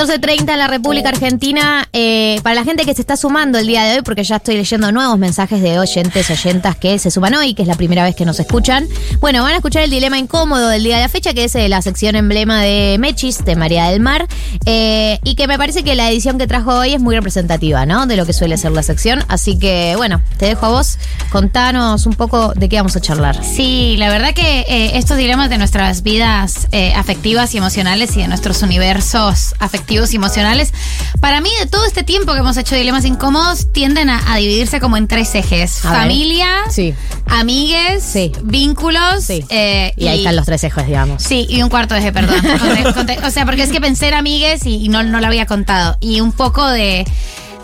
14.30 en la República Argentina. Eh, para la gente que se está sumando el día de hoy, porque ya estoy leyendo nuevos mensajes de oyentes, oyentas que se suman hoy, que es la primera vez que nos escuchan. Bueno, van a escuchar el dilema incómodo del día de la fecha, que es eh, la sección emblema de Mechis, de María del Mar. eh, y que me parece que la edición que trajo hoy es muy representativa, ¿no? De lo que suele ser la sección. Así que, bueno, te dejo a vos. Contanos un poco de qué vamos a charlar. Sí, la verdad que eh, estos dilemas de nuestras vidas afectivas y emocionales y de nuestros universos afectivos y emocionales, para mí de todo este tiempo que hemos hecho dilemas incómodos, tienden a, a dividirse como en tres ejes. A. Familia, Sí. amigues, Sí. vínculos. Sí. eh, Y ahí están los tres ejes, digamos. Sí, y un cuarto eje, perdón. Conte- conte- o sea, porque es que pensé en amigues y, y no, no lo había contado. Y un poco de,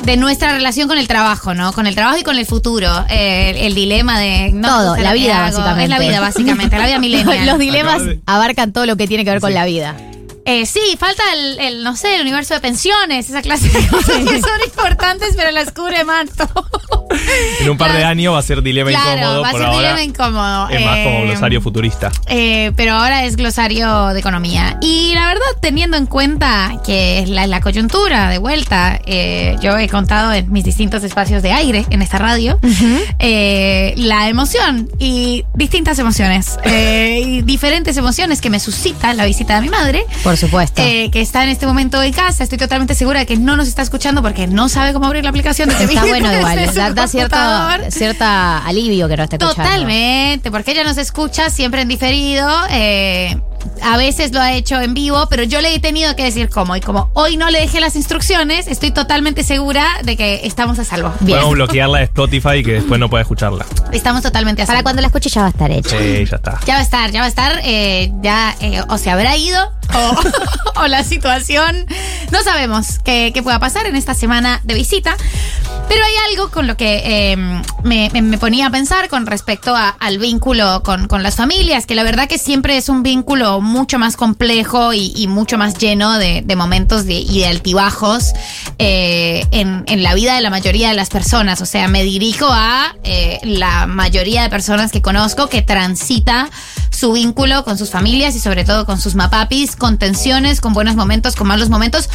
de nuestra relación con el trabajo, ¿no? Con el trabajo y con el futuro. Eh, el, el dilema de... No, Todo, la vida, básicamente. Es la vida, básicamente. La vida milenial. Los dilemas abarcan todo lo que tiene que ver con la vida. Eh, sí, falta el, el, no sé, el universo de pensiones, esa clase de cosas que son importantes, pero las cubre Manto. En un par de años va a ser dilema Claro, incómodo. va a por ser ahora dilema incómodo. Es más como Eh, glosario futurista. Eh, pero ahora es glosario de economía. Y la verdad, teniendo en cuenta que es la, la coyuntura de vuelta, eh, yo he contado en mis distintos espacios de aire en esta radio, eh, la emoción y distintas emociones, eh, y diferentes emociones que me suscita la visita de mi madre. Por supuesto. eh, que está en este momento en casa, estoy totalmente segura de que no nos está escuchando porque no sabe cómo abrir la aplicación de Está bueno igual. Da, da cierta alivio que no esté escuchando. Totalmente, porque ella nos escucha siempre en diferido. eh, a veces lo ha hecho en vivo, pero yo le he tenido que decir cómo. Y como hoy no le dejé las instrucciones, estoy totalmente segura de que estamos a salvo. Bien. Podemos bloquearla de Spotify y que después no pueda escucharla. Estamos totalmente a Para salvo. cuando la escuche ya va a estar hecho. Sí, ya está. Ya va a estar, ya va a estar, eh, ya eh, o se habrá ido o, o la situación. No sabemos qué, qué pueda pasar en esta semana de visita. Pero hay algo con lo que eh, me, me- me ponía a pensar con respecto a- al vínculo con, con las familias, que la verdad que siempre es un vínculo mucho más complejo y, y mucho más lleno de, de momentos de, y de altibajos eh, en, en la vida de la mayoría de las personas. O sea, me dirijo a eh, la mayoría de personas que conozco que transita su vínculo con sus familias y sobre todo con sus mapapis, con tensiones, con buenos momentos, con malos momentos,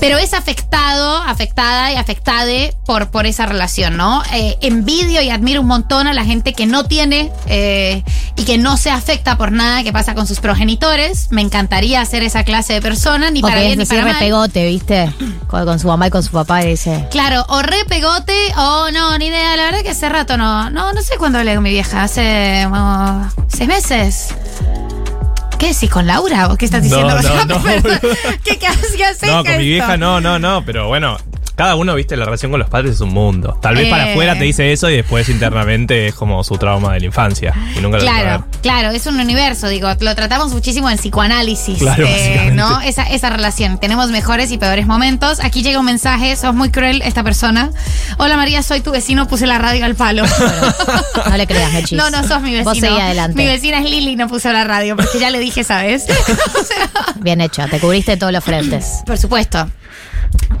pero es afectado, afectada y afectade por, por esa relación, ¿no? Eh, envidio y admiro un montón a la gente que no tiene eh, y que no se afecta por nada que pasa con sus progenitores. Me encantaría ser esa clase de persona, ni O para que bien es ni para mal. repegote, ¿viste? Con, con su mamá y con su papá y dice. Claro, o re pegote o no, ni idea. La verdad que hace rato no. No, no sé cuándo hablé con mi vieja. Hace como seis meses. ¿Qué decís con Laura? ¿O qué estás No, diciendo? no, no, boludo. ¿Qué, qué haces? No, con mi vieja no, no, no, pero bueno, cada uno, viste, la relación con los padres es un mundo. Tal vez para Eh. afuera te dice eso y después internamente es como su trauma de la infancia. Y nunca lo Claro, ver. claro, es un universo, digo, lo tratamos muchísimo en psicoanálisis, Claro, eh. ¿no? Esa, esa relación, tenemos mejores y peores momentos. Aquí llega un mensaje, sos muy cruel esta persona. Hola María, soy tu vecino, puse la radio al palo. No le creas, Mechis. No, no sos mi vecino. Vos seguí adelante. Mi vecina es Lili, no puso la radio, porque ya le dije, ¿sabes? O sea, Bien hecho, te cubriste todos los frentes. por supuesto.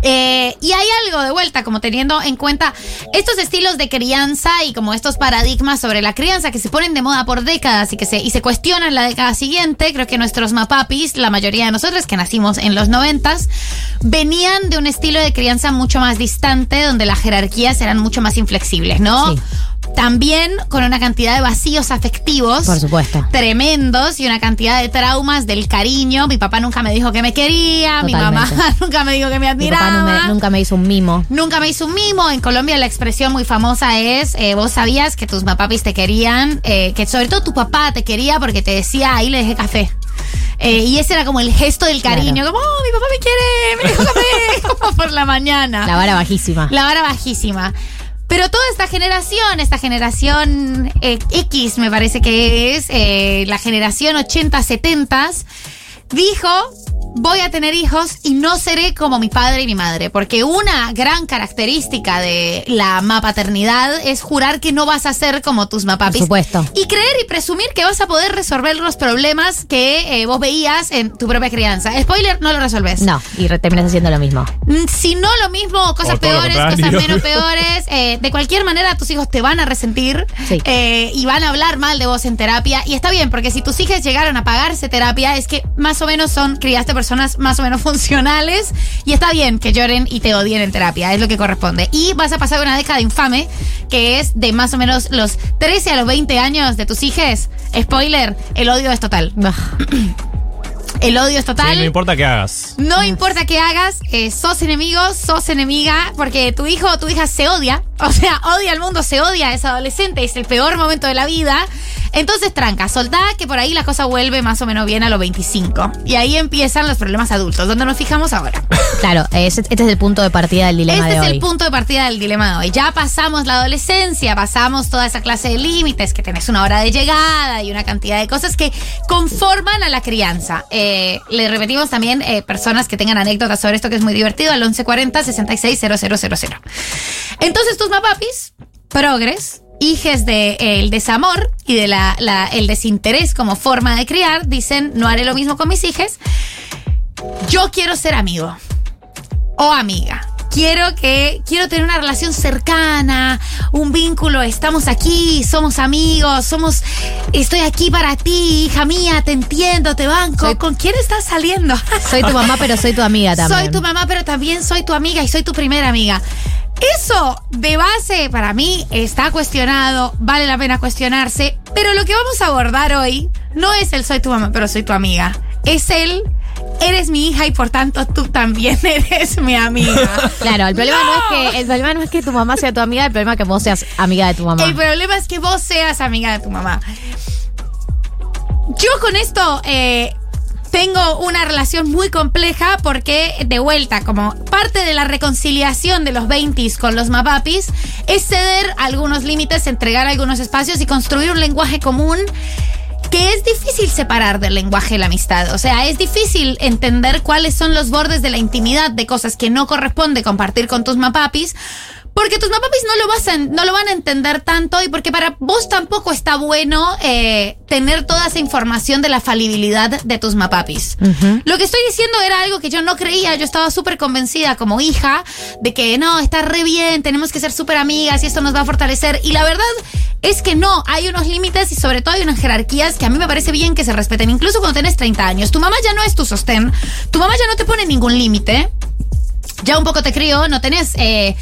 Eh, y hay algo de vuelta, como teniendo en cuenta estos estilos de crianza y como estos paradigmas sobre la crianza que se ponen de moda por décadas y que se, y se cuestionan la década siguiente. Creo que nuestros mapapis, la mayoría de nosotros que nacimos en los noventas, venían de un estilo de crianza mucho más distante, donde las jerarquías eran mucho más inflexibles, ¿no? Sí. También con una cantidad de vacíos afectivos Por supuesto. tremendos y una cantidad de traumas del cariño. Mi papá nunca me dijo que me quería, mi mamá nunca me dijo que me Mi admiraba. Papá no me- nunca me hizo un mimo. Nunca me hizo un mimo. En Colombia la expresión muy famosa es, eh, vos sabías que tus papapis te querían, eh, que sobre todo tu papá te quería porque te decía, ahí le dejé café. Eh, y ese era como el gesto del cariño, Claro. como, oh, mi papá me quiere, me dejó café, como por la mañana. La vara bajísima. La vara bajísima. Pero toda esta generación, esta generación eh, X, me parece que es, eh, la generación 80-70, dijo, voy a tener hijos y no seré como mi padre y mi madre. Porque una gran característica de la mapaternidad es jurar que no vas a ser como tus mapapis. Por supuesto. Y creer y presumir que vas a poder resolver los problemas que eh, vos veías en tu propia crianza. Spoiler, no lo resolves. No, y terminas haciendo lo mismo. Mm, Si no lo mismo, cosas O peores, cosas menos peores. eh, de cualquier manera, tus hijos te van a resentir Sí. eh, y van a hablar mal de vos en terapia. Y está bien, porque si tus hijas llegaron a pagarse terapia, es que más o menos son criaste personas más o menos funcionales y está bien que lloren y te odien en terapia, es lo que corresponde. Y vas a pasar una década infame que es de más o menos los 13 a los 20 años de tus hijos. Spoiler, el odio es total. El odio es total. Sí, no importa qué hagas. No importa qué hagas, eh, sos enemigo, sos enemiga, porque tu hijo o tu hija se odia. O sea, odia al mundo, se odia, es adolescente, es el peor momento de la vida. Entonces, tranca, soltá que por ahí la cosa vuelve más o menos bien a los 25. Y ahí empiezan los problemas adultos, donde nos fijamos ahora. Claro, es- este es el punto de partida del dilema Este de es hoy. el punto de partida del dilema de hoy. Ya pasamos la adolescencia, pasamos toda esa clase de límites, que tenés una hora de llegada y una cantidad de cosas que conforman a la crianza. Eh, le repetimos también eh, personas que tengan anécdotas sobre esto que es muy divertido al 1140 660000. Entonces tus mapapis, progres, hijes del el desamor y del el desinterés como forma de criar, dicen, no haré lo mismo con mis hijes. Yo quiero ser amigo o amiga. Quiero que quiero tener una relación cercana, un vínculo, estamos aquí, somos amigos, somos estoy aquí para ti, hija mía, te entiendo, te banco. Soy- ¿Con quién estás saliendo? Soy tu mamá, pero soy tu amiga también. Soy tu mamá, pero también soy tu amiga y soy tu primera amiga. Eso de base para mí está cuestionado, vale la pena cuestionarse, pero lo que vamos a abordar hoy no es el soy tu mamá, pero soy tu amiga. Es el eres mi hija y por tanto tú también eres mi amiga. Claro, el problema no. es que el problema no es que tu mamá sea tu amiga, el problema es que vos seas amiga de tu mamá. El problema es que vos seas amiga de tu mamá. Yo con esto eh, tengo una relación muy compleja porque, de vuelta, como parte de la reconciliación de los 20 con los mapapis, es ceder algunos límites, entregar algunos espacios y construir un lenguaje común que es difícil separar del lenguaje la amistad. O sea, es difícil entender cuáles son los bordes de la intimidad de cosas que no corresponde compartir con tus mapapis. Porque tus mapapis no lo, vas a, no lo van a entender tanto y porque para vos tampoco está bueno eh, tener toda esa información de la falibilidad de tus mapapis. Lo que estoy diciendo era algo que yo no creía, yo estaba súper convencida como hija de que no, está re bien, tenemos que ser súper amigas y esto nos va a fortalecer. Y la verdad es que no, hay unos límites y sobre todo hay unas jerarquías que a mí me parece bien que se respeten, incluso cuando tenés 30 años. Tu mamá ya no es tu sostén, tu mamá ya no te pone ningún límite ya un poco te crío, no tenés eh,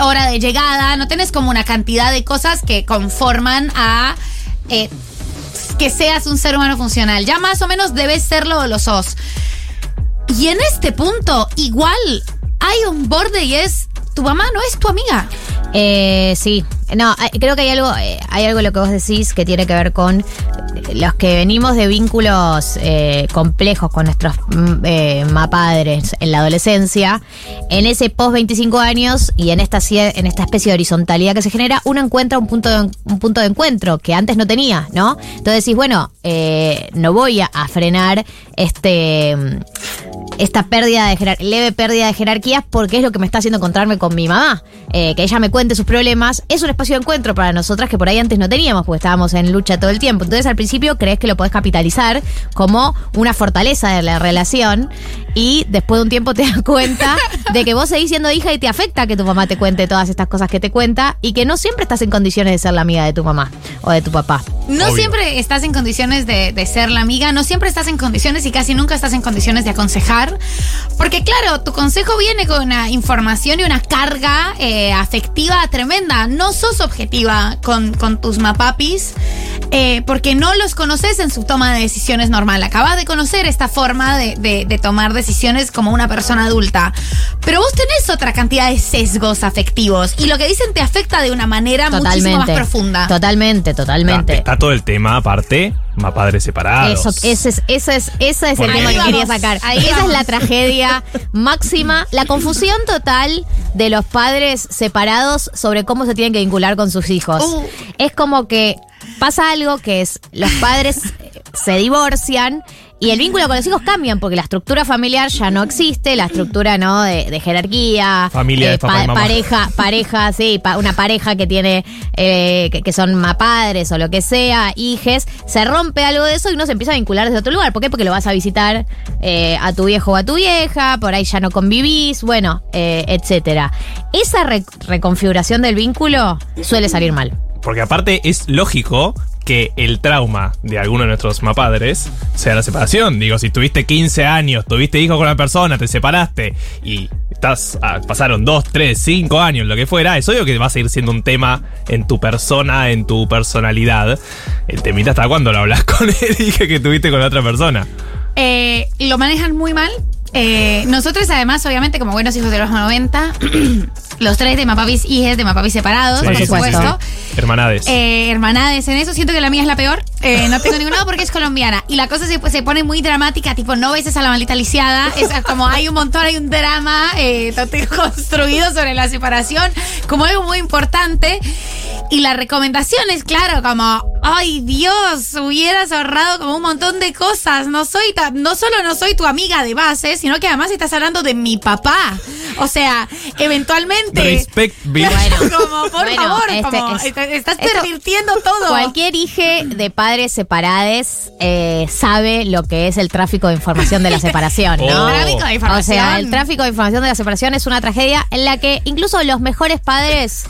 hora de llegada, no tenés como una cantidad de cosas que conforman a eh, que seas un ser humano funcional. Ya más o menos debes serlo o lo sos. Y en este punto, igual hay un borde y es tu mamá no es tu amiga. Eh, sí, no, hay- creo que hay algo, eh, hay algo lo que vos decís que tiene que ver con eh, los que venimos de vínculos eh, complejos con nuestros mm, eh, mapadres en la adolescencia, en ese post 25 años y en esta, en esta especie de horizontalidad que se genera, uno encuentra un punto de, un punto de encuentro que antes no tenía, ¿no? Entonces decís, bueno, eh, no voy a, a frenar este mm, esta pérdida de leve pérdida de jerarquías porque es lo que me está haciendo encontrarme con mi mamá. Eh, que ella me cuente sus problemas. Es un espacio de encuentro para nosotras que por ahí antes no teníamos porque estábamos en lucha todo el tiempo. Entonces al principio crees que lo podés capitalizar como una fortaleza de la relación y después de un tiempo te das cuenta de que vos seguís siendo hija y te afecta que tu mamá te cuente todas estas cosas que te cuenta y que no siempre estás en condiciones de ser la amiga de tu mamá o de tu papá. No Obvio. siempre estás en condiciones de, de ser la amiga, no siempre estás en condiciones y casi nunca estás en condiciones de aconsejar. Porque claro, tu consejo viene con una información y una carga eh, afectiva tremenda. No sos objetiva con, con tus mapapis eh, porque no los conoces en su toma de decisiones normal. Acabas de conocer esta forma de, de- de tomar decisiones como una persona adulta. Pero vos tenés otra cantidad de sesgos afectivos y lo que dicen te afecta de una manera muchísimo más profunda. Totalmente, totalmente. Está, está todo el tema, aparte, más padres separados. Eso, ese es, ese es, ese es el tema que quería sacar. ahí Esa vamos. es la tragedia máxima, la confusión total de los padres separados sobre cómo se tienen que vincular con sus hijos. Uh. Es como que pasa algo que es, los padres eh, se divorcian y el vínculo con los hijos cambian porque la estructura familiar ya no existe, la estructura no de, de jerarquía, Familia de papá y mamá. pareja, pareja, sí, pa- una pareja que tiene, eh, que, que son mapadres o lo que sea, hijes, se rompe algo de eso y uno se empieza a vincular desde otro lugar. ¿Por qué? Porque lo vas a visitar eh, a tu viejo o a tu vieja, por ahí ya no convivís, bueno, eh, etcétera. Esa re- reconfiguración del vínculo suele salir mal. Porque aparte es lógico que el trauma de alguno de nuestros mapadres sea la separación. Digo, si tuviste 15 años, tuviste hijos con una persona, te separaste y estás pasaron 2, 3, 5 años, lo que fuera, es obvio que va a seguir siendo un tema en tu persona, en tu personalidad. El temita está cuando lo hablas con él y que tuviste con otra persona. Eh, lo manejan muy mal. Eh, nosotros, además, obviamente, como buenos hijos de los 90, los tres de Mapapis hijes de Mapapis separados, Sí, por sí, supuesto. Hermanades. Eh, hermanades en eso, siento que la mía es la peor. Eh, no tengo ningún lado porque es colombiana. Y la cosa se, se pone muy dramática, tipo, no beses a la maldita lisiada. Es como hay un montón, hay un drama eh, construido sobre la separación como algo muy importante. Y la recomendación es, claro, como, ay Dios, hubieras ahorrado como un montón de cosas. No soy ta- no solo no soy tu amiga de base, sino que además estás hablando de mi papá. O sea, eventualmente. Respect, bitch. Bueno. como, por Bueno, favor, este como, es- est- estás esto- pervirtiendo todo. Cualquier hije de padres separados eh, sabe lo que es el tráfico de información de la separación, ¿no? Oh. Tráfico de O información. sea, el tráfico de información de la separación es una tragedia en la que incluso los mejores padres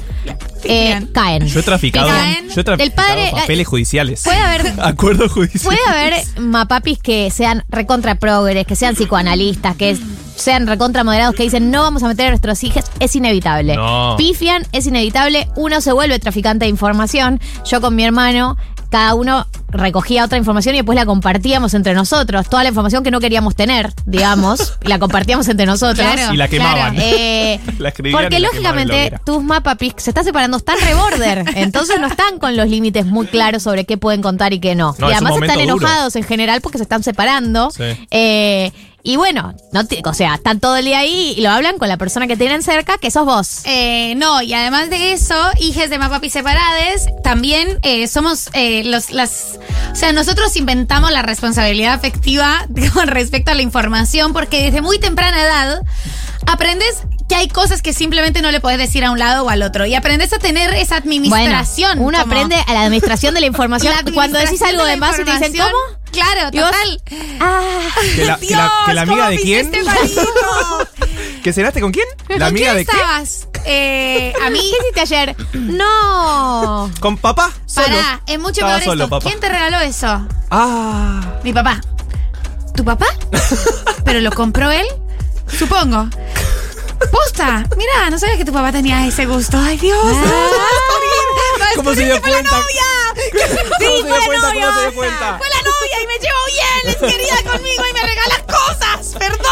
eh, caen. Yo he traficado, Caen. yo he traficado Del padre- papeles judiciales. Puede haber Acuerdos judiciales. Puede haber mapapis que sean recontra progres, que sean psicoanalistas, que sean recontra moderados, que dicen no vamos a meter a nuestros hijos. Es inevitable. No. Pifian, es inevitable. Uno se vuelve traficante de información. Yo con mi hermano, cada uno recogía otra información y después la compartíamos entre nosotros. Toda la información que no queríamos tener, digamos, la compartíamos entre nosotros. Claro. Y la quemaban. Eh, La porque lógicamente tus mapapis se están separando, están reborder. Entonces no están con los límites muy claros sobre qué pueden contar y qué no. No, y es además están duro. enojados en general porque se están separando. Sí. Eh, y bueno, no te- o sea, están todo el día ahí y lo hablan con la persona que tienen cerca, que sos vos. Eh, no, y además de eso, hijes de Mapapis separades, también eh, somos eh, los, las. O sea, nosotros inventamos la responsabilidad afectiva con respecto a la información, porque desde muy temprana edad aprendes que hay cosas que simplemente no le puedes decir a un lado o al otro. Y aprendes a tener esa administración. Bueno, uno como- aprende a la administración de la información. la Cuando decís algo de administración más y te dicen. ¿cómo? Claro, Y vos- total. Ah, ¿Que la, que la- que la Dios, amiga ¿cómo de quién? Este? ¿Que cenaste con quién? ¿La ¿Con amiga quién de qué? estabas? Eh, a mí. ¿Qué hiciste ayer? No. ¿Con papá? Solo. Pará, es mucho Estaba peor solo, esto. papá. ¿Quién te regaló eso? Ah. Mi papá. ¿Tu papá? ¿Pero lo compró él? Supongo. Posta, mira, no sabía que tu papá tenía ese gusto. Ay, Dios. me a ¿Cómo se dio que fue la cuenta? novia. ¿Cómo se dio cuenta? ¿Cómo se dio cuenta? Fue la novia y me llevo bien, es querida conmigo y me regala cosas. Perdón.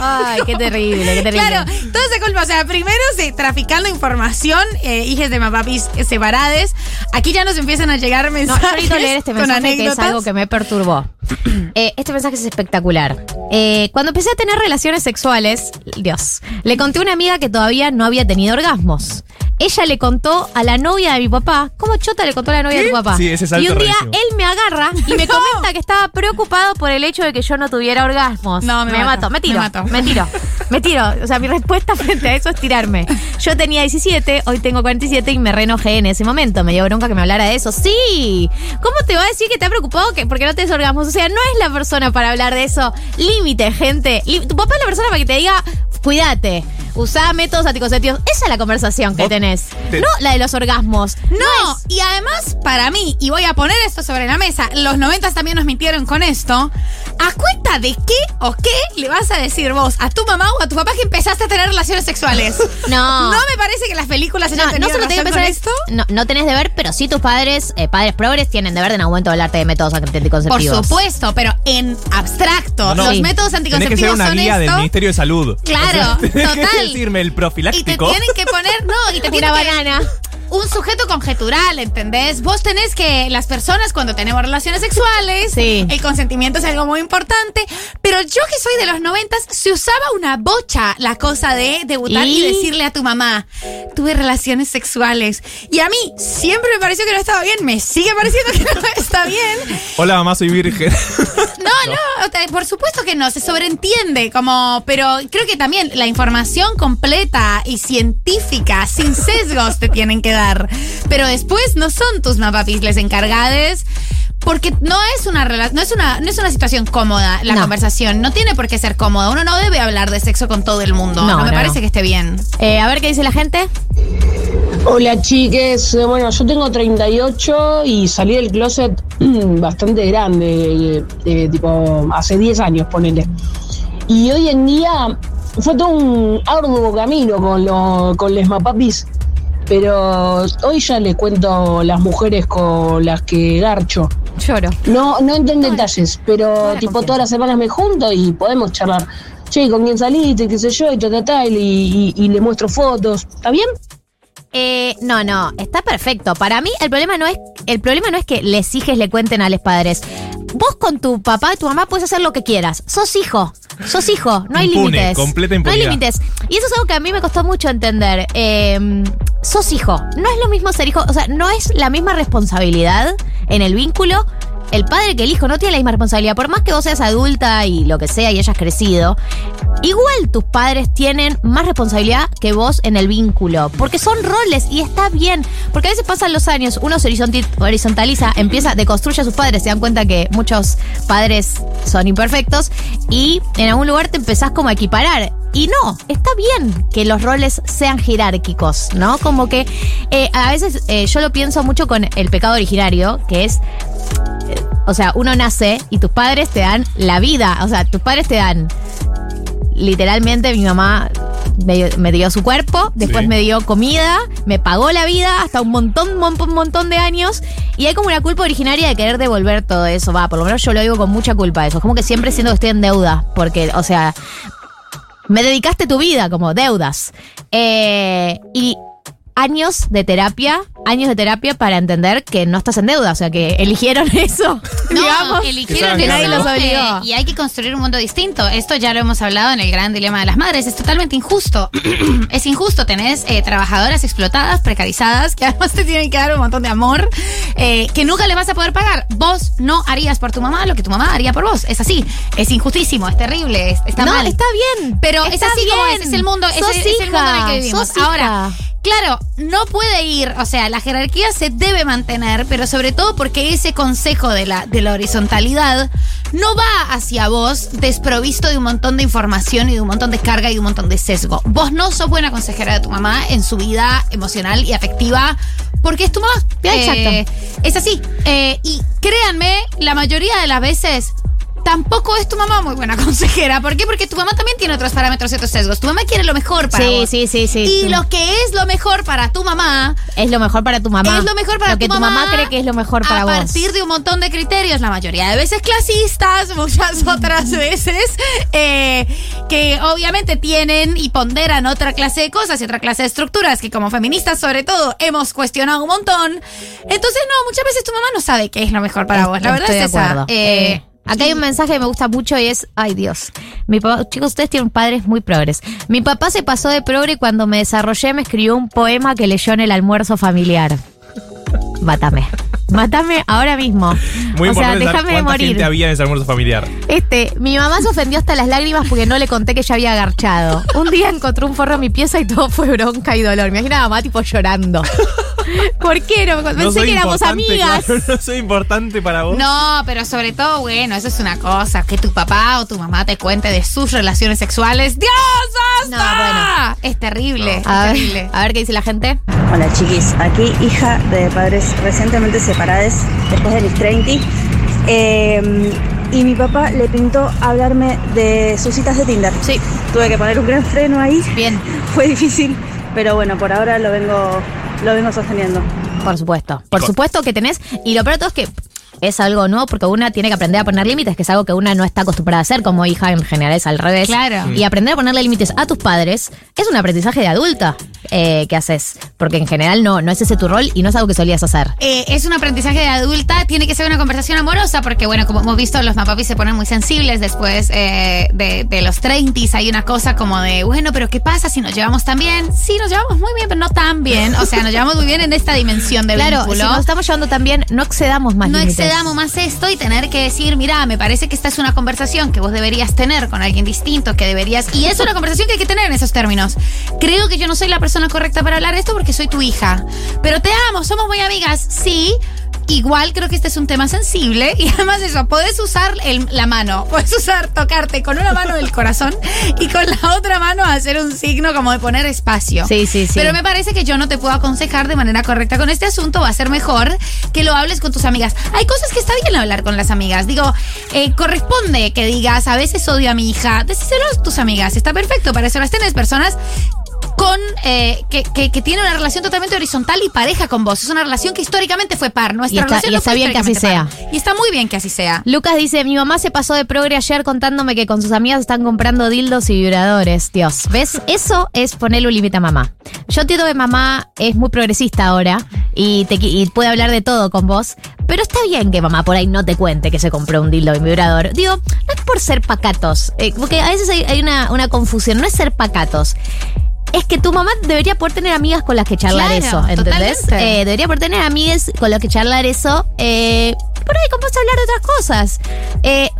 Ay, qué terrible, qué terrible. Claro, todo se culpa. O sea, primero se traficando información, eh, hijas de mapapis separades. Aquí ya nos empiezan a llegar No, mensajes. yo necesito leer este con mensaje que es algo que me perturbó. Eh, este mensaje es espectacular. Eh, cuando empecé a tener relaciones sexuales, Dios, le conté a una amiga que todavía no había tenido orgasmos. Ella le contó a la novia de mi papá. ¿Cómo chota le contó a la novia de tu papá? Sí, ese salto y un día rarísimo. él me agarra y me comenta que estaba preocupado por el hecho de que yo no tuviera orgasmos. No, me mato, mato, me tiro, me mato. Me tiro, me tiro. O sea, mi respuesta frente a eso es tirarme. Yo tenía 17, hoy tengo 47 y me reenojé en ese momento. Me dio bronca que me hablara de eso. Sí, ¿cómo te va a decir que te ha preocupado que porque no tenés orgasmos? O sea, no es la persona para hablar de eso. Límite, gente. Tu papá es la persona para que te diga, cuídate. Usá métodos anticonceptivos. Esa es la conversación que tenés. te- No la de los orgasmos. No, y además, para mí, y voy a poner esto sobre la mesa, los noventas también nos mintieron con esto. ¿A cuenta de qué o qué le vas a decir vos a tu mamá o a tu papá que empezaste a tener relaciones sexuales? No. No me parece que las películas hayan No, no tenido solo que relación pensar con esto. No, no tenés deber, pero sí tus padres, eh, padres progres, tienen deber de en algún momento hablarte de métodos Por anticonceptivos. supuesto, pero en abstracto. No, no. Los Sí. métodos Tenés que ser anticonceptivos una son guía del esto. Ministerio de Salud. Claro, total. Decirme el Y te profiláctico. tienen que poner, no, y te Una tienen banana. Un sujeto conjetural, ¿entendés? Vos tenés que, las personas cuando tenemos relaciones sexuales, Sí. el consentimiento es algo muy importante, pero yo que soy de los noventas, se usaba una bocha la cosa de debutar y, ¿Y? decirle a tu mamá, tuve relaciones sexuales. Y a mí siempre me pareció que no estaba bien, me sigue pareciendo que no está bien. Hola, mamá, soy virgen. No, no, o sea, por supuesto que no, se sobreentiende, como, pero creo que también la información completa y científica, sin sesgos, te tienen que dar. Pero después no son tus mapapis les encargades. Porque no es una no es una no es una situación cómoda la No. conversación, no tiene por qué ser cómoda. Uno no debe hablar de sexo con todo el mundo. No, No, me no, parece no. que esté bien. Eh, a ver qué dice la gente. Hola chiques, Eh, bueno yo tengo 38 y salí del closet mm, bastante grande, eh, eh, tipo hace 10 años ponele. Y hoy en día fue todo un arduo camino con, lo, con les mapapis, pero hoy ya le cuento las mujeres con las que garcho. Lloro. No, no entiendo detalles, pero tipo confianza. todas las semanas me junto y podemos charlar. Che, ¿con quién saliste? ¿Qué sé yo? Y, ta, ta, ta, y, y- y le muestro fotos. ¿Está bien? Eh, no, no, está perfecto. Para mí el problema no es el problema no es que les hijes le cuenten a los padres. Vos con tu papá y tu mamá puedes hacer lo que quieras. Sos hijo. Sos hijo. No hay límites. completa No hay impunidad. límites. Y eso es algo que a mí me costó mucho entender. Eh, sos hijo. No es lo mismo ser hijo. O sea, no es la misma responsabilidad en el vínculo. El padre que el hijo no tiene la misma responsabilidad. Por más que vos seas adulta y lo que sea y hayas crecido, Igual tus padres tienen más responsabilidad que vos en el vínculo, porque son roles y está bien, porque a veces pasan los años, uno se horizontaliza, empieza, deconstruye a sus padres, se dan cuenta que muchos padres son imperfectos y en algún lugar te empezás como a equiparar. Y no, está bien que los roles sean jerárquicos, ¿no? Como que eh, a veces eh, yo lo pienso mucho con el pecado originario, que es eh, o sea, uno nace y tus padres te dan la vida. O sea, tus padres te dan literalmente mi mamá me, me dio su cuerpo, después Sí. me dio comida, me pagó la vida hasta un montón, mon- un montón de años. Y hay como una culpa originaria de querer devolver todo eso. Va, por lo menos yo lo digo con mucha culpa eso. Es como que siempre siento que estoy en deuda. Porque, o sea, me dedicaste tu vida como deudas. Eh, y años de terapia, años de terapia para entender que no estás en deuda. O sea, que eligieron eso. No, digamos. eligieron Que eso, nadie los obligó. y hay que construir un mundo distinto. Esto ya lo hemos hablado en el gran dilema de las madres. Es totalmente injusto. es injusto. Tenés eh, trabajadoras explotadas, precarizadas, que además te tienen que dar un montón de amor, eh, que nunca le vas a poder pagar. Vos no harías por tu mamá lo que tu mamá haría por vos. Es así. Es injustísimo, es terrible, es- está no, mal. está bien. Pero es Está así como bien. es, es el mundo, ese- Sos es, el mundo en el que vivimos. Ahora, claro, no puede ir, o sea, la jerarquía se debe mantener, pero sobre todo porque ese consejo de la, de la horizontalidad no va hacia vos desprovisto de un montón de información y de un montón de carga y de un montón de sesgo. Vos no sos buena consejera de tu mamá en su vida emocional y afectiva. Porque es tu mamá. Exacto. Eh, es así. Eh, y créanme, la mayoría de las veces tampoco es tu mamá muy buena consejera. ¿Por qué? Porque tu mamá también tiene otros parámetros y otros sesgos. Tu mamá quiere lo mejor para Sí, vos. sí, sí, sí. Y lo que es lo mejor para tu mamá Es lo mejor para tu mamá. es lo mejor para Lo que tu tu mamá cree que es lo mejor para a vos. partir de un montón de criterios, la mayoría de veces clasistas, muchas otras veces eh, que obviamente tienen y ponderan otra clase de cosas y otra clase de estructuras que como feministas sobre todo hemos cuestionado un montón. Entonces no, muchas veces tu mamá no sabe qué es lo mejor para vos. La verdad Estoy es esa. acuerdo. Eh, Eh, acá hay un mensaje que me gusta mucho y es, ay Dios, mi papá, chicos, ustedes tienen padres muy progres. Mi papá se pasó de progre y cuando me desarrollé me escribió un poema que leyó en el almuerzo familiar. Mátame. Mátame ahora mismo. Muy o sea, importante déjame morir. gente había en ese almuerzo familiar. Este, mi mamá se ofendió hasta las lágrimas porque no le conté que ya había agarchado. Un día encontró un forro en mi pieza y todo fue bronca y dolor. Me imagino a mamá tipo llorando. ¿Por qué? No, pensé No que éramos amigas. claro, no soy importante para vos. No, pero sobre todo, bueno, eso es una cosa. Que tu papá o tu mamá te cuente de sus relaciones sexuales. ¡Dios! ¡Basta! No, bueno. Es terrible, A es ver, terrible. a ver qué dice la gente. Hola chiquis, aquí hija de padres recientemente separados después de mis 30 eh, y mi papá le pintó hablarme de sus citas de Tinder. Sí. Tuve que poner un gran freno ahí, Bien. fue difícil, pero bueno, por ahora lo vengo, lo vengo sosteniendo. Por supuesto. Por supuesto que tenés. Y lo peor de todo es que es algo nuevo porque una tiene que aprender a poner límites, que es algo que una no está acostumbrada a hacer como hija en general, es al revés. Claro. Y aprender a ponerle límites a tus padres es un aprendizaje de adulta eh, que haces. Porque en general no, no es ese tu rol y no es algo que solías hacer. Eh, es un aprendizaje de adulta, tiene que ser una conversación amorosa, porque bueno, como hemos visto, los mapapis se ponen muy sensibles después eh, de, de los 30 Hay una cosa como de, bueno, pero ¿qué pasa si nos llevamos tan bien? Sí, nos llevamos muy bien, pero no tan bien. O sea, nos llevamos muy bien en esta dimensión de Claro, si vínculo. nos estamos llevando también, no excedamos más no límites. Excedamos más esto y tener que decir, mira, me parece que esta es una conversación que vos deberías tener con alguien distinto, que deberías... Y es una conversación que hay que tener en esos términos. Creo que yo no soy la persona correcta para hablar esto porque soy tu hija. Pero te amo, somos muy amigas, sí. Igual creo que este es un tema sensible y además eso, podés usar el- la mano, puedes usar tocarte con una mano del corazón y con la otra mano hacer un signo como de poner espacio. Sí, sí, sí. Pero me parece que yo no te puedo aconsejar de manera correcta con este asunto, va a ser mejor que lo hables con tus amigas. Hay cosas que está bien hablar con las amigas, digo, eh, corresponde que digas, a veces odio a mi hija, decíselo a tus amigas, está perfecto, para eso las tenés personas con eh, que, que, que tiene una relación totalmente horizontal y pareja con vos. Es una relación que históricamente fue par. Nuestra Y está- relación y no está fue bien que así par. Y está muy bien que así sea. Lucas dice, mi mamá se pasó de progre ayer contándome que con sus amigas están comprando dildos y vibradores. Dios, ¿ves? Eso es ponerle un límite a mamá. Yo entiendo que mamá es muy progresista ahora y, te, y puede hablar de todo con vos, pero está bien que mamá por ahí no te cuente que se compró un dildo y un vibrador. Digo, no es por ser pacatos, eh, porque a veces hay, hay una, una confusión, no es ser pacatos. Es que tu mamá debería poder tener amigas con las que charlar Claro, eso, ¿entendés? Eh, debería poder tener amigas con las que charlar eso. Eh, por ahí, ¿cómo vas a hablar de otras cosas? Eh,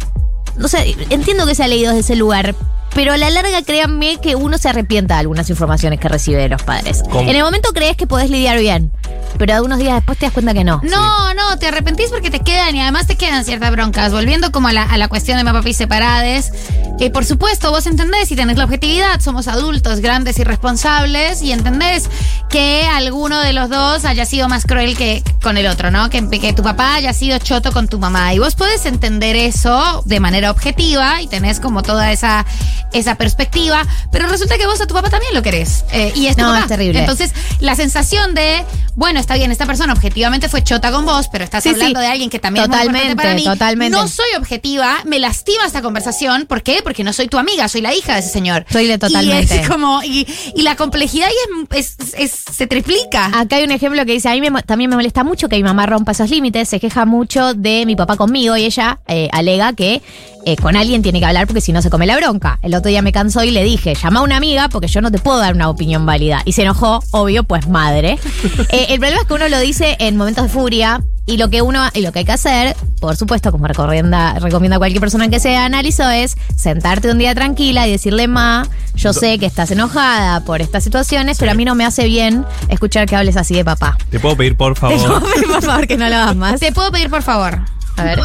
no sé, entiendo que se ha leído desde ese lugar, pero a la larga créanme que uno se arrepienta de algunas informaciones que recibe de los padres. ¿Cómo? En el momento crees que podés lidiar bien, pero algunos días después te das cuenta que no. No, no, te arrepentís porque te quedan y además te quedan ciertas broncas. Volviendo como a la, a la cuestión de mamá y separades, eh, por supuesto, vos entendés y tenés la objetividad, somos adultos, grandes y responsables y entendés que alguno de los dos haya sido más cruel que con el otro, ¿no? Que, que tu papá haya sido choto con tu mamá. Y vos podés entender eso de manera objetiva y tenés como toda esa, esa perspectiva, pero resulta que vos a tu papá también lo querés. eh, y es tu No, papá. es terrible. Entonces, la sensación de, bueno, está bien, esta persona objetivamente fue chota con vos, pero estás Sí, hablando sí. de alguien que también es muy Totalmente, importante para mí. totalmente. No soy objetiva, me lastima esta conversación. ¿Por qué? Porque no soy tu amiga, soy la hija de ese señor. Soy de totalmente. Y es como, y, y la complejidad ahí es, es- es- se triplica. Acá hay un ejemplo que dice, a mí me también me molesta mucho que mi mamá rompa esos límites, se queja mucho de mi papá conmigo y ella eh, alega que eh, con alguien tiene que hablar porque si no se come la bronca. El otro día me cansó y le dije, llama a una amiga porque yo no te puedo dar una opinión válida. Y se enojó, obvio, pues madre. Eh, el problema es que uno lo dice en momentos de furia y lo que uno y lo que hay que hacer, por supuesto, como recomienda, recomienda cualquier persona que se analizo, es sentarte un día tranquila y decirle, ma, yo sé que estás enojada por estas situaciones, pero a mí no me hace bien escuchar que hables así de papá. Te puedo pedir, por Te favor. pido, por favor, que no lo hagas más. Te puedo pedir, por favor. A ver.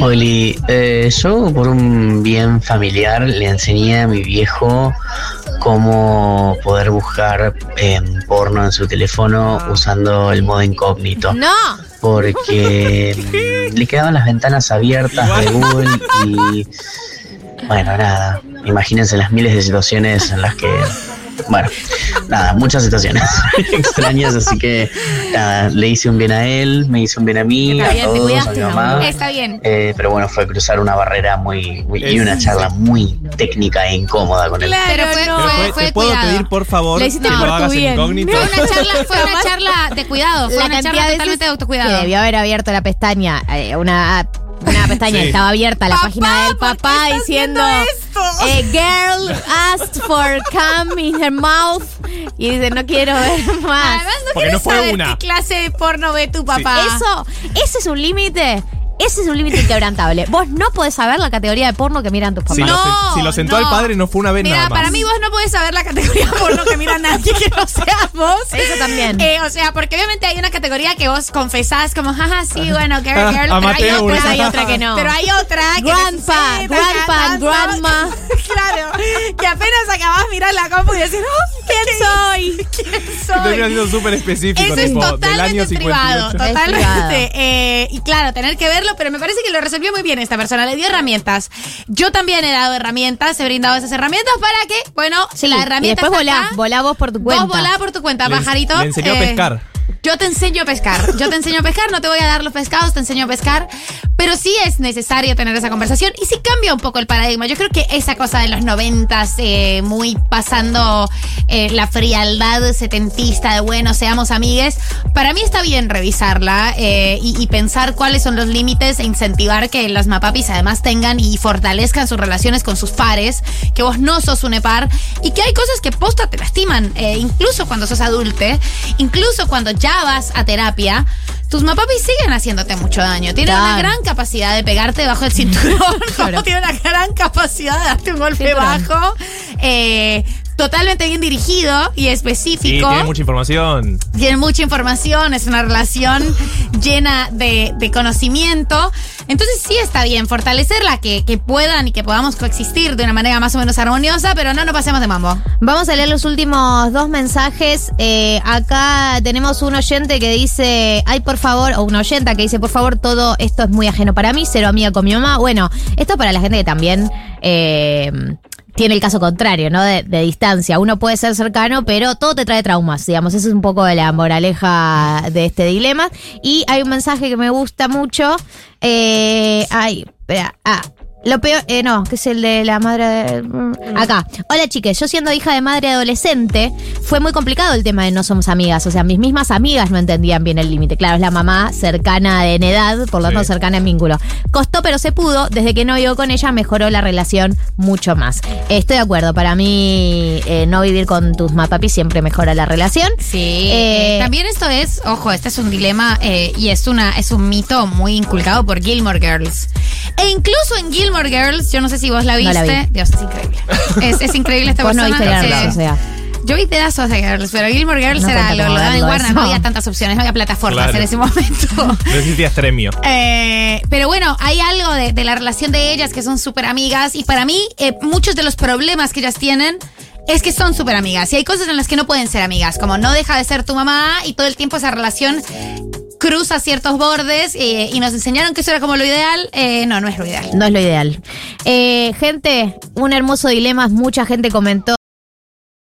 Oli, eh, yo por un bien familiar le enseñé a mi viejo cómo poder buscar eh, porno en su teléfono usando el modo incógnito. No. Porque mm, le quedaban las ventanas abiertas de Google y bueno, nada, imagínense las miles de situaciones en las que, bueno, nada, muchas situaciones extrañas, así que nada, le hice un bien a él, me hice un bien a mí, Está a bien, te todos, a cuidaste, mi mamá. Está bien. Eh, pero bueno, fue cruzar una barrera muy, muy- y una charla muy técnica e incómoda con él. Pero fue, no. Pero fue- fue te puedo cuidado. pedir, por favor, Le que hiciste lo por tu hagas en bien. incógnito. Fue una charla, fue una charla de cuidado, fue La una cantidad charla de totalmente de autocuidado. Que debió haber abierto la pestaña, eh, una, una pestaña Sí. estaba abierta, la Papá, página del ¿por qué papá diciendo eh, girl asked for cum in her mouth y dice no quiero ver más. Además, no Porque quieres no fue saber una. qué clase de porno ve tu papá. Eso, ese es un límite. Ese es un límite inquebrantable. Vos no podés saber la categoría de porno que miran tus papás. Si, lo, No, sen- si lo sentó no. al padre, no fue una vez Mira, nada más. para mí vos no podés saber la categoría porno que mira nadie que no seas vos. Eso también. Eh, o sea, porque obviamente hay una categoría que vos confesás como, jaja, sí, bueno, girl, girl. Pero hay, otra, hay otra que no. Pero hay otra que Grandpa, grandpa, grandma. claro, que apenas acabás de mirar la compu y decir, oh, ¿quién soy? ¿Quién Que soy? termina siendo súper específico, Eso es tipo, totalmente año 58. privado, totalmente. Eh, y claro, tener que verlo, pero me parece que lo resolvió muy bien esta persona, le dio herramientas. Yo también he dado herramientas, he brindado esas herramientas para que, bueno, Sí, la y herramienta después está volá, acá. volá vos por tu cuenta. Vos volá por tu cuenta, Le- pajarito. le enseñó a Eh, pescar. Yo te enseño a pescar. Yo te enseño a pescar, no te voy a dar los pescados, te enseño a pescar. Pero sí es necesario tener esa conversación y sí cambia un poco el paradigma. Yo creo que esa cosa de los noventas, eh, muy pasando eh, la frialdad setentista de bueno, seamos amigues, para mí está bien revisarla eh, y, pensar cuáles son los límites e incentivar que las mapapis además tengan y fortalezcan sus relaciones con sus pares, que vos no sos un epar y que hay cosas que posta te lastiman, eh, incluso cuando sos adulte, incluso cuando ya vas a terapia. Tus mapapis siguen haciéndote mucho daño. Tienen una gran capacidad de pegarte bajo el cinturón. Claro. Tienen una gran capacidad de darte un golpe Cinturón. bajo. Eh, totalmente bien dirigido y Sí, específico. tiene mucha información. Tiene mucha información, es una relación llena de, de conocimiento. Entonces sí está bien fortalecerla, que, que puedan y que podamos coexistir de una manera más o menos armoniosa, pero no nos pasemos de mambo. Vamos a leer los últimos dos mensajes. Eh, acá tenemos un oyente que dice, ay, por favor, o una oyenta que dice, por favor, todo esto es muy ajeno para mí, cero amiga con mi mamá. Bueno, esto para la gente que también eh, tiene el caso contrario, ¿no? De, de distancia. Uno puede ser cercano, pero todo te trae traumas, digamos. Esa es un poco la moraleja de este dilema. Y hay un mensaje que me gusta mucho. Eh, ay, espera, ah. Lo peor, eh, no, que es el de la madre de- mm, Acá. Hola chiques, yo siendo hija de madre adolescente, fue muy complicado el tema de no somos amigas. O sea, mis mismas amigas no entendían bien el límite. Claro, es la mamá cercana en edad, por lo Sí. tanto cercana en vínculo. Costó, pero se pudo. Desde que no vivo con ella, mejoró la relación mucho más. Estoy de acuerdo. Para mí, eh, no vivir con tus mapapis siempre mejora la relación. Sí. Eh, también esto es, ojo, este es un dilema eh, y es una es un mito muy inculcado por Gilmore Girls. E incluso en Gilmore Girls, yo no sé si vos la No viste. la vi. Dios, es increíble. Es, es increíble esta Vos no persona. viste Eh, Girls, o sea. Yo vi pedazos de Girls, pero Gilmore Girls No era lo, lo daban en Warner, no había tantas opciones, no había plataformas Claro. en ese momento. No existía Stremio. Eh, pero bueno, hay algo de, de la relación de ellas que son súper amigas y para mí eh, muchos de los problemas que ellas tienen es que son súper amigas y hay cosas en las que no pueden ser amigas, como no deja de ser tu mamá y todo el tiempo esa relación cruza ciertos bordes eh, y nos enseñaron que eso era como lo ideal. Eh, no, no es lo ideal. No es lo ideal. Eh, gente, un hermoso dilema. Mucha gente comentó